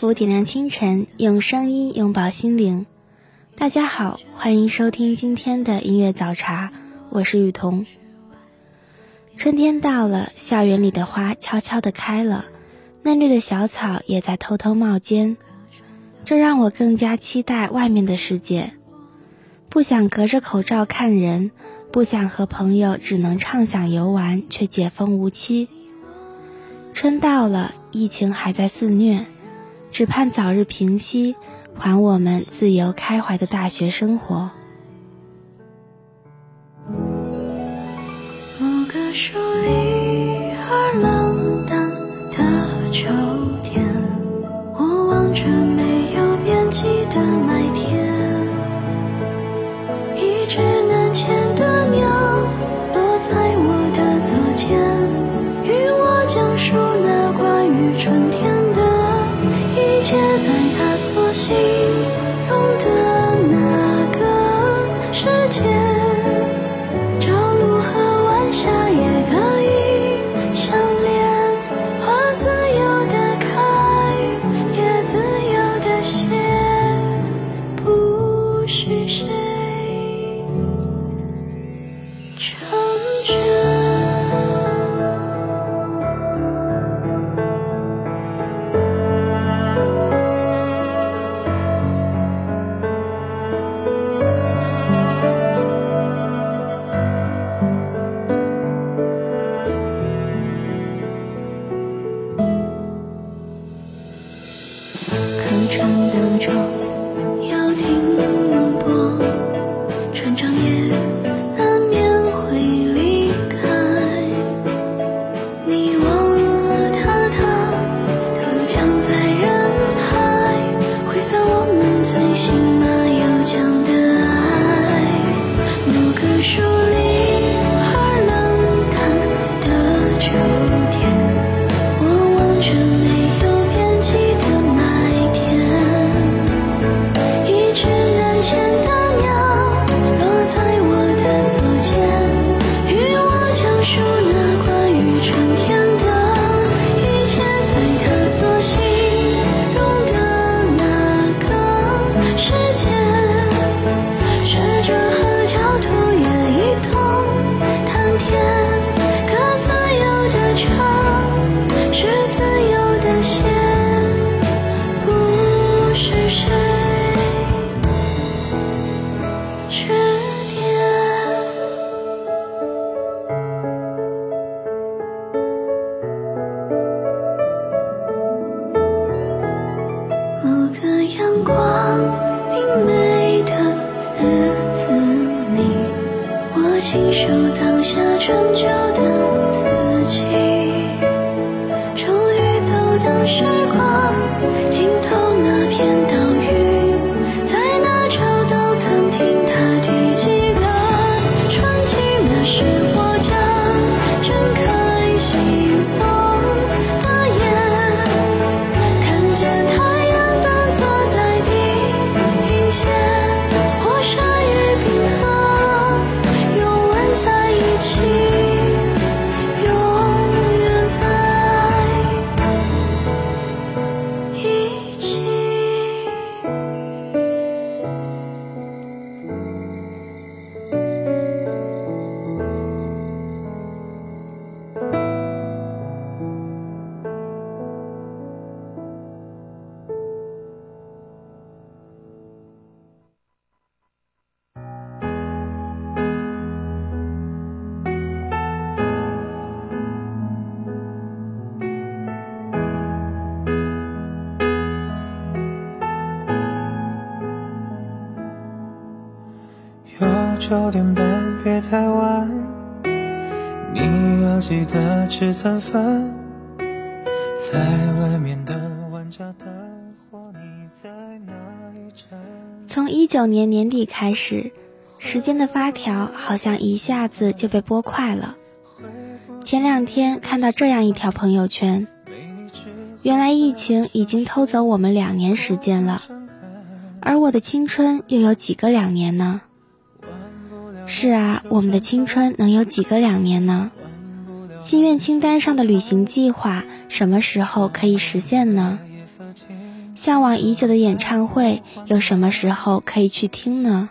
让音符点亮清晨，用声音拥抱心灵。大家好，欢迎收听今天的音乐早茶，我是雨桐。春天到了，校园里的花悄悄地开了，嫩绿的小草也在偷偷冒尖，这让我更加期待外面的世界。不想隔着口罩看人，不想和朋友只能畅想游玩却解封无期。春到了，疫情还在肆虐。只盼早日平息，还我们自由开怀的大学生活。某个疏离而冷淡的秋天，我望着没有边际的你说亲手葬下春秋的自己，终于走到九点半别太晚，你要记得吃早饭。在外面的万家灯火，你在哪一？从一九年年底开始，时间的发条好像一下子就被拨快了。前两天看到这样一条朋友圈，原来疫情已经偷走我们两年时间了，而我的青春又有几个两年呢？是啊，我们的青春能有几个两年呢？心愿清单上的旅行计划什么时候可以实现呢？向往已久的演唱会又什么时候可以去听呢？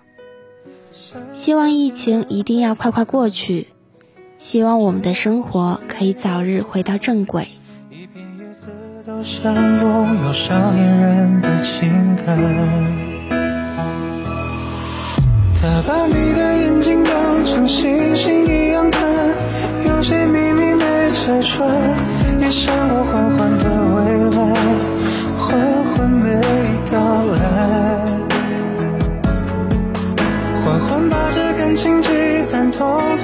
希望疫情一定要快快过去，希望我们的生活可以早日回到正轨。一片。像星星一样看，有些秘密没拆穿，也想过缓缓的未来，缓缓没到来，缓缓把这感情积攒，痛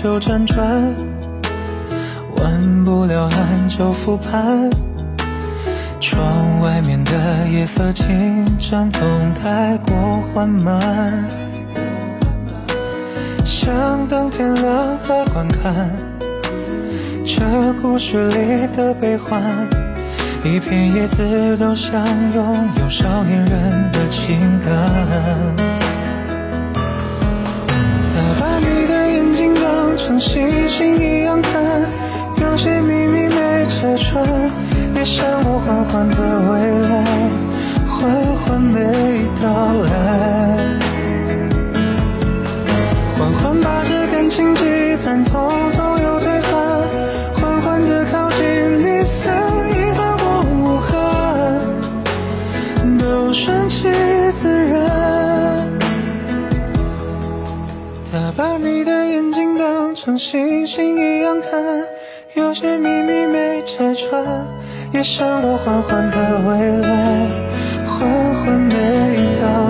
就辗转，弯不了岸就复盘。窗外面的夜色进展总太过缓慢，想等天亮再观看这故事里的悲欢。一片叶子都想拥有少年人的情感。像星星一样看，有些秘密没拆穿，也像我缓缓的未来，缓缓没星星一样看，有些秘密没拆穿，也像我缓缓的未来，缓缓没到，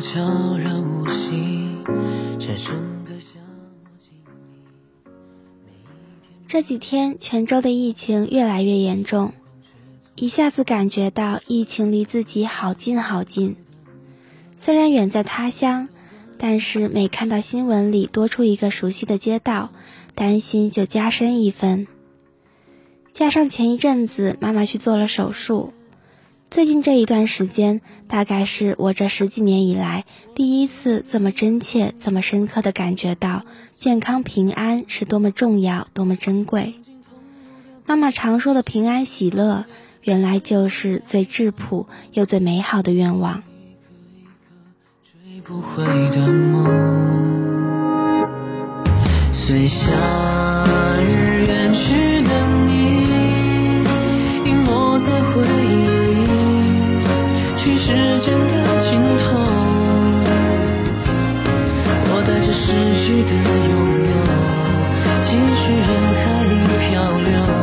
悄然无息，这几天，泉州的疫情越来越严重，一下子感觉到疫情离自己好近好近。虽然远在他乡，但是每看到新闻里多出一个熟悉的街道，担心就加深一分。加上前一阵子妈妈去做了手术，最近这一段时间，大概是我这十几年以来第一次这么真切、这么深刻的感觉到健康平安是多么重要、多么珍贵。妈妈常说的平安喜乐，原来就是最质朴又最美好的愿望。追不回的梦，随夏日远去的时间的尽头我带着失去的拥有继续人海里漂流。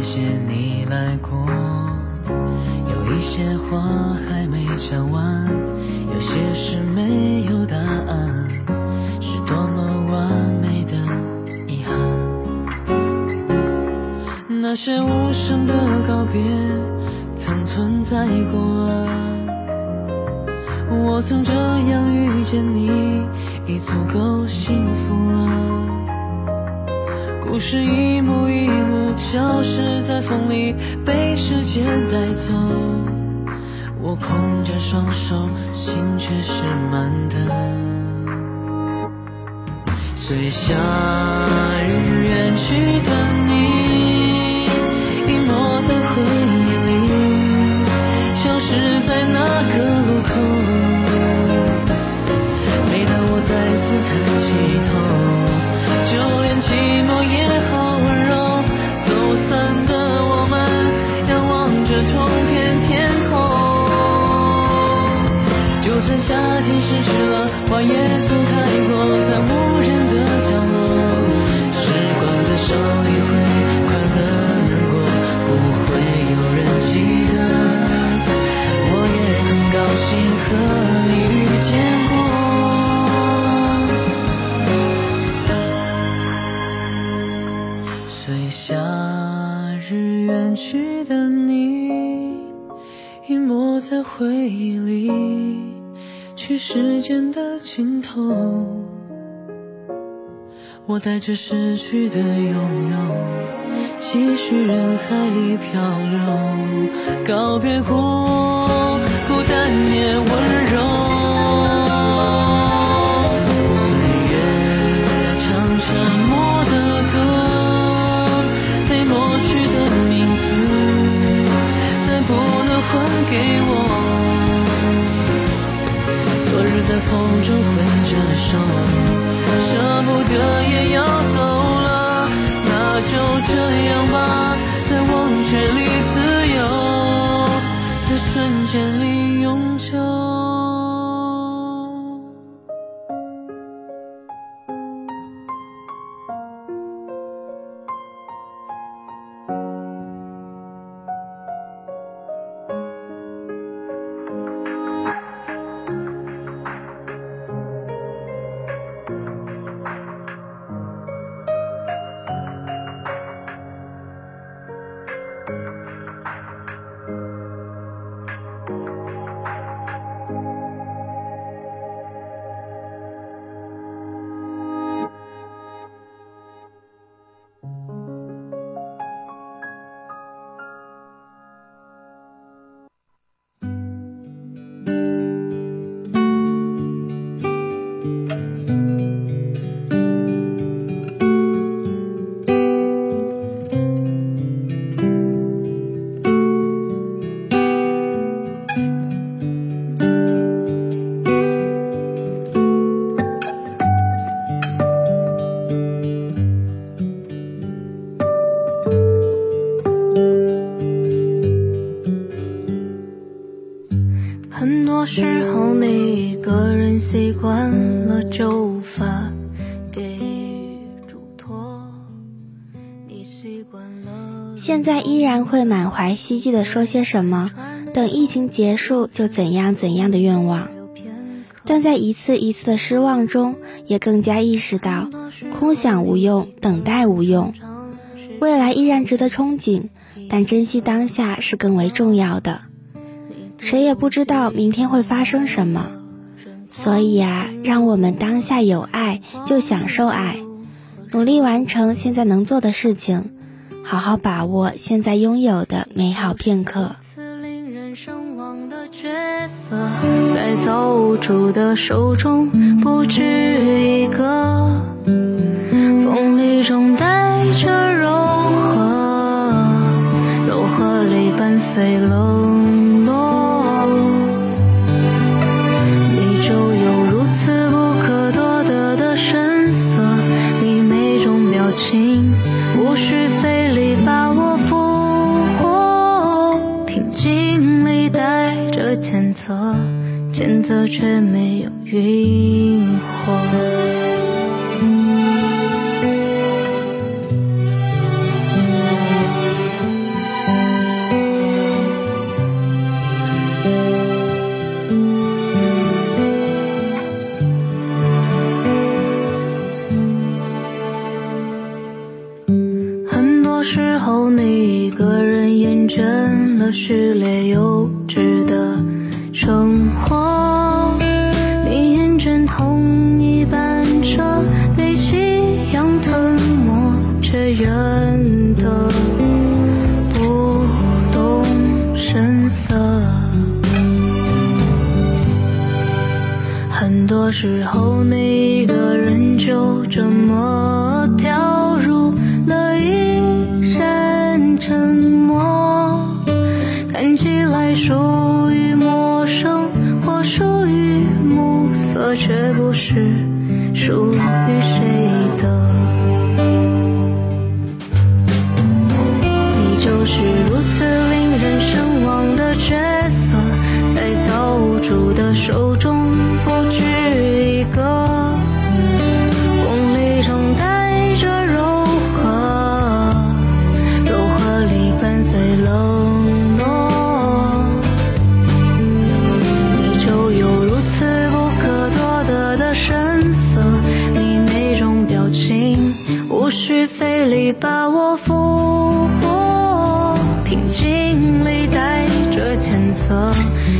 感谢你来过。有一些话还没讲完，有些事没有答案，是多么完美的遗憾。那些无声的告别，曾存在过啊。我曾这样遇见你，已足够幸福了。故事一幕一幕消失在风里，被时间带走。我空着双手，心却是满的。随夏日远去的你，隐没在回忆里，消失在那个路口。每当我再次抬起头，夏天失去了，花也曾开过，在无人的角落。时光的手一挥，快乐难过，不会有人记得。我也很高兴和你遇见过。随夏日远去的你，隐没在回忆里，时间的尽头。我带着失去的拥有，继续人海里漂流，告别过孤单也温柔。现在依然会满怀希冀的说些什么，等疫情结束就怎样怎样的愿望，但在一次一次的失望中，也更加意识到空想无用，等待无用，未来依然值得憧憬，但珍惜当下是更为重要的。谁也不知道明天会发生什么，所以啊，让我们当下有爱就享受爱，努力完成现在能做的事情，好好把握现在拥有的美好片刻，如令人生望的角色，在造物主的手中，不止一个。风里中带着柔和，柔和里伴随冷落。你就有如此不可多得的神色，你每种表情。谴责，却没有晕火。多时候，你一个人就这么掉入了一扇沉默。看起来属于陌生或属于暮色，却不是属于谁的。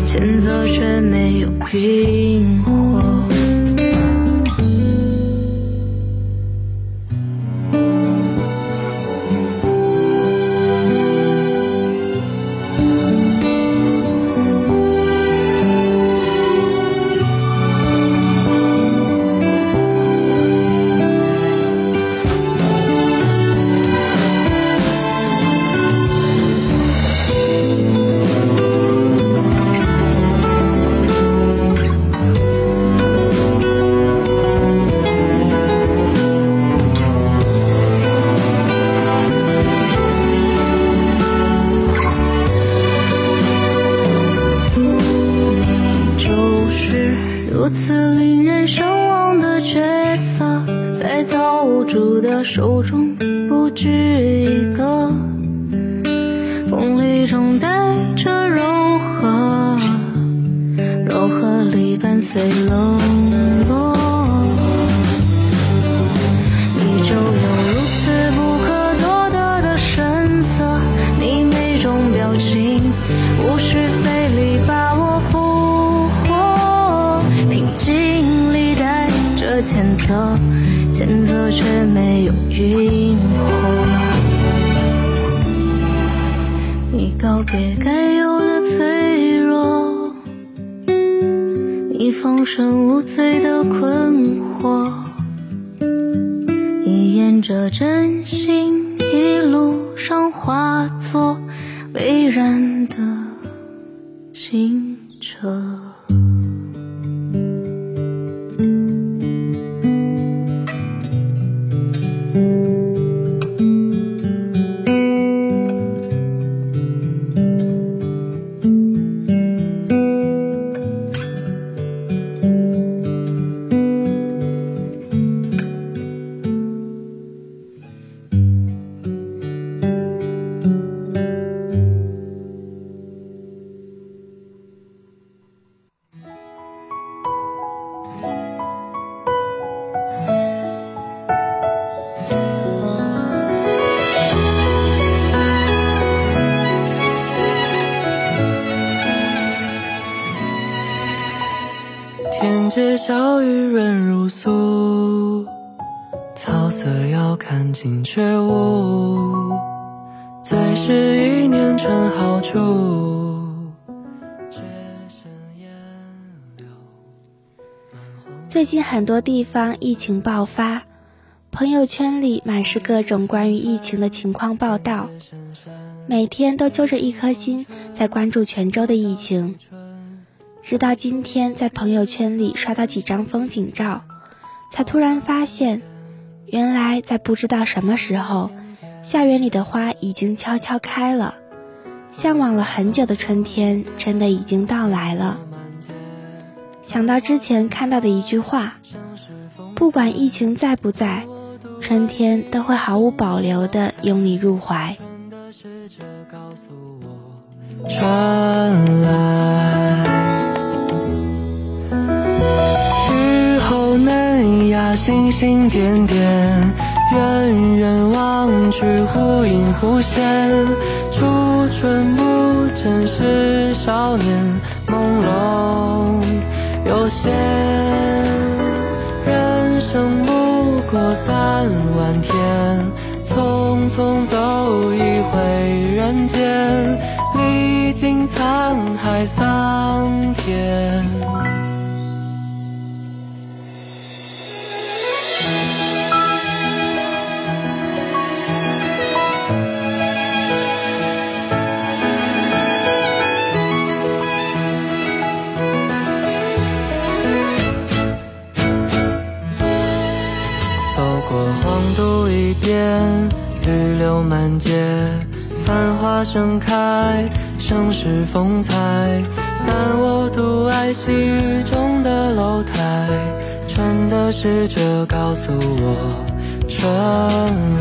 前奏却没有晕火。风。里中带着柔和，柔和里伴随冷告别该有的脆弱，你放声无罪的困惑，你沿着真最近很多地方疫情爆发，朋友圈里满是各种关于疫情的情况报道，每天都揪着一颗心在关注泉州的疫情。直到今天，在朋友圈里刷到几张风景照，才突然发现，原来在不知道什么时候，校园里的花已经悄悄开了，向往了很久的春天，真的已经到来了。想到之前看到的一句话，不管疫情在不在，春天都会毫无保留的拥你入怀。传来雨后嫩芽，星星点点，远远望去，忽隐忽现。初春不真是少年朦胧有限，人生不过三万天，匆匆走一回人间，历经沧海桑田。柳满街，繁花盛开，盛世风采。但我独爱细雨中的楼台，春的使者告诉我春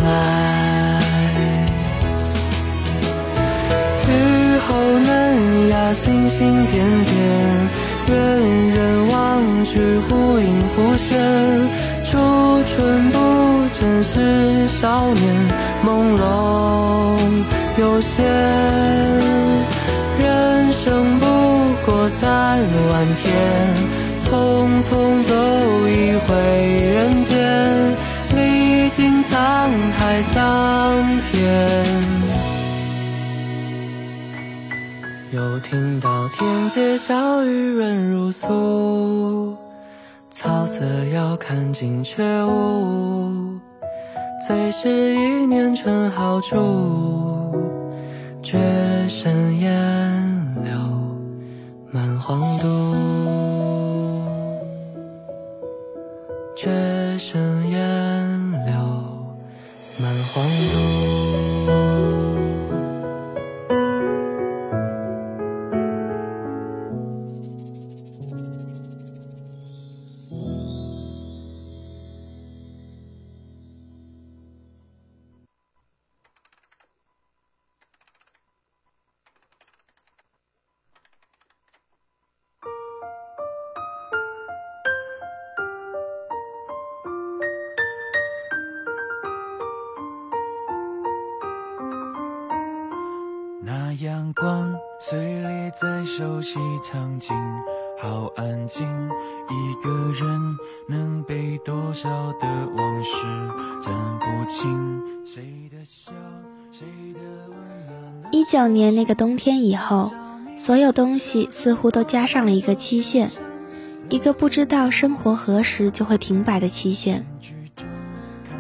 来。雨后嫩芽，星星点点，远远望去，忽隐忽现。初春不真是少年朦胧有限，人生不过三万天，匆匆走一回人间，历尽沧海桑田。又听到天街小雨润如酥。草色遥看近却无，最是一年春好处，绝胜烟柳满皇都，绝胜烟柳满皇都。那个冬天以后，所有东西似乎都加上了一个期限，一个不知道生活何时就会停摆的期限。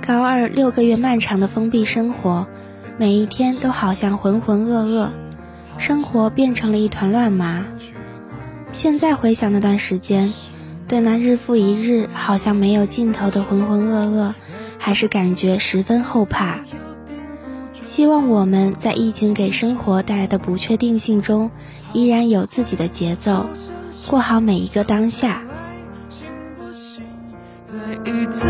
高二六个月漫长的封闭生活。每一天都好像浑浑噩噩，生活变成了一团乱麻。现在回想那段时间，对那日复一日好像没有尽头的浑浑噩噩，还是感觉十分后怕。希望我们在疫情给生活带来的不确定性中，依然有自己的节奏，过好每一个当下。再一次，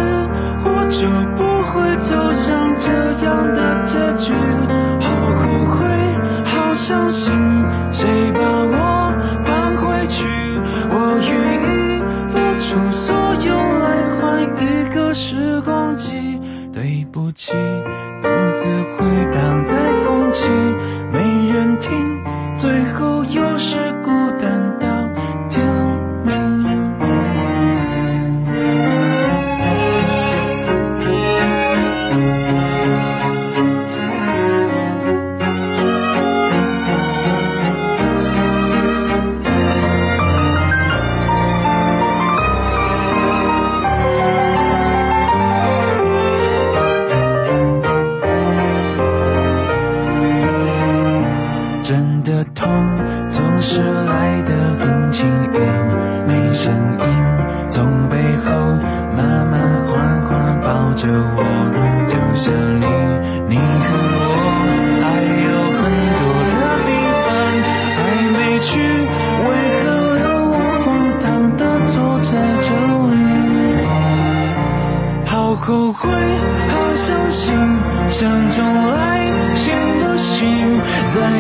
我就不会走向这样的结局。好后悔，好伤心，谁把我搬回去？我愿意付出所有来换一个时光机。对不起，独自回荡在空气，没人听，最后又是孤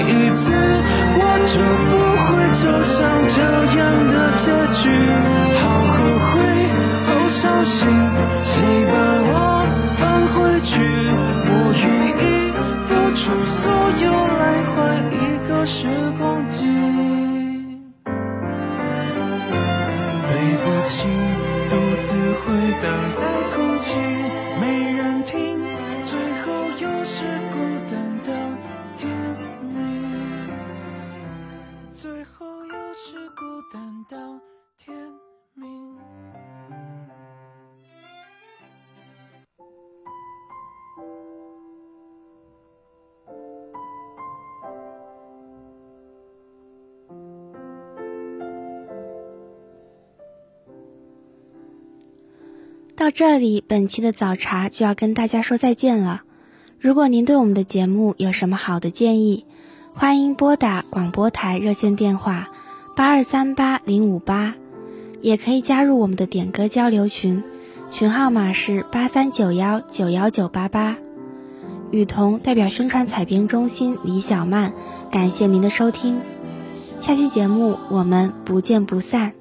一次我就不会走向这样的结局。好后悔，好伤心，谁把我放回去？我愿意付出所有来换一个时光机。对不起，独自回荡在空到这里，本期的早茶就要跟大家说再见了。如果您对我们的节目有什么好的建议，欢迎拨打广播台热线电话八二三八零五八，也可以加入我们的点歌交流群，群号码是八三九幺九幺九八八。雨桐代表宣传采编中心李小曼，感谢您的收听，下期节目我们不见不散。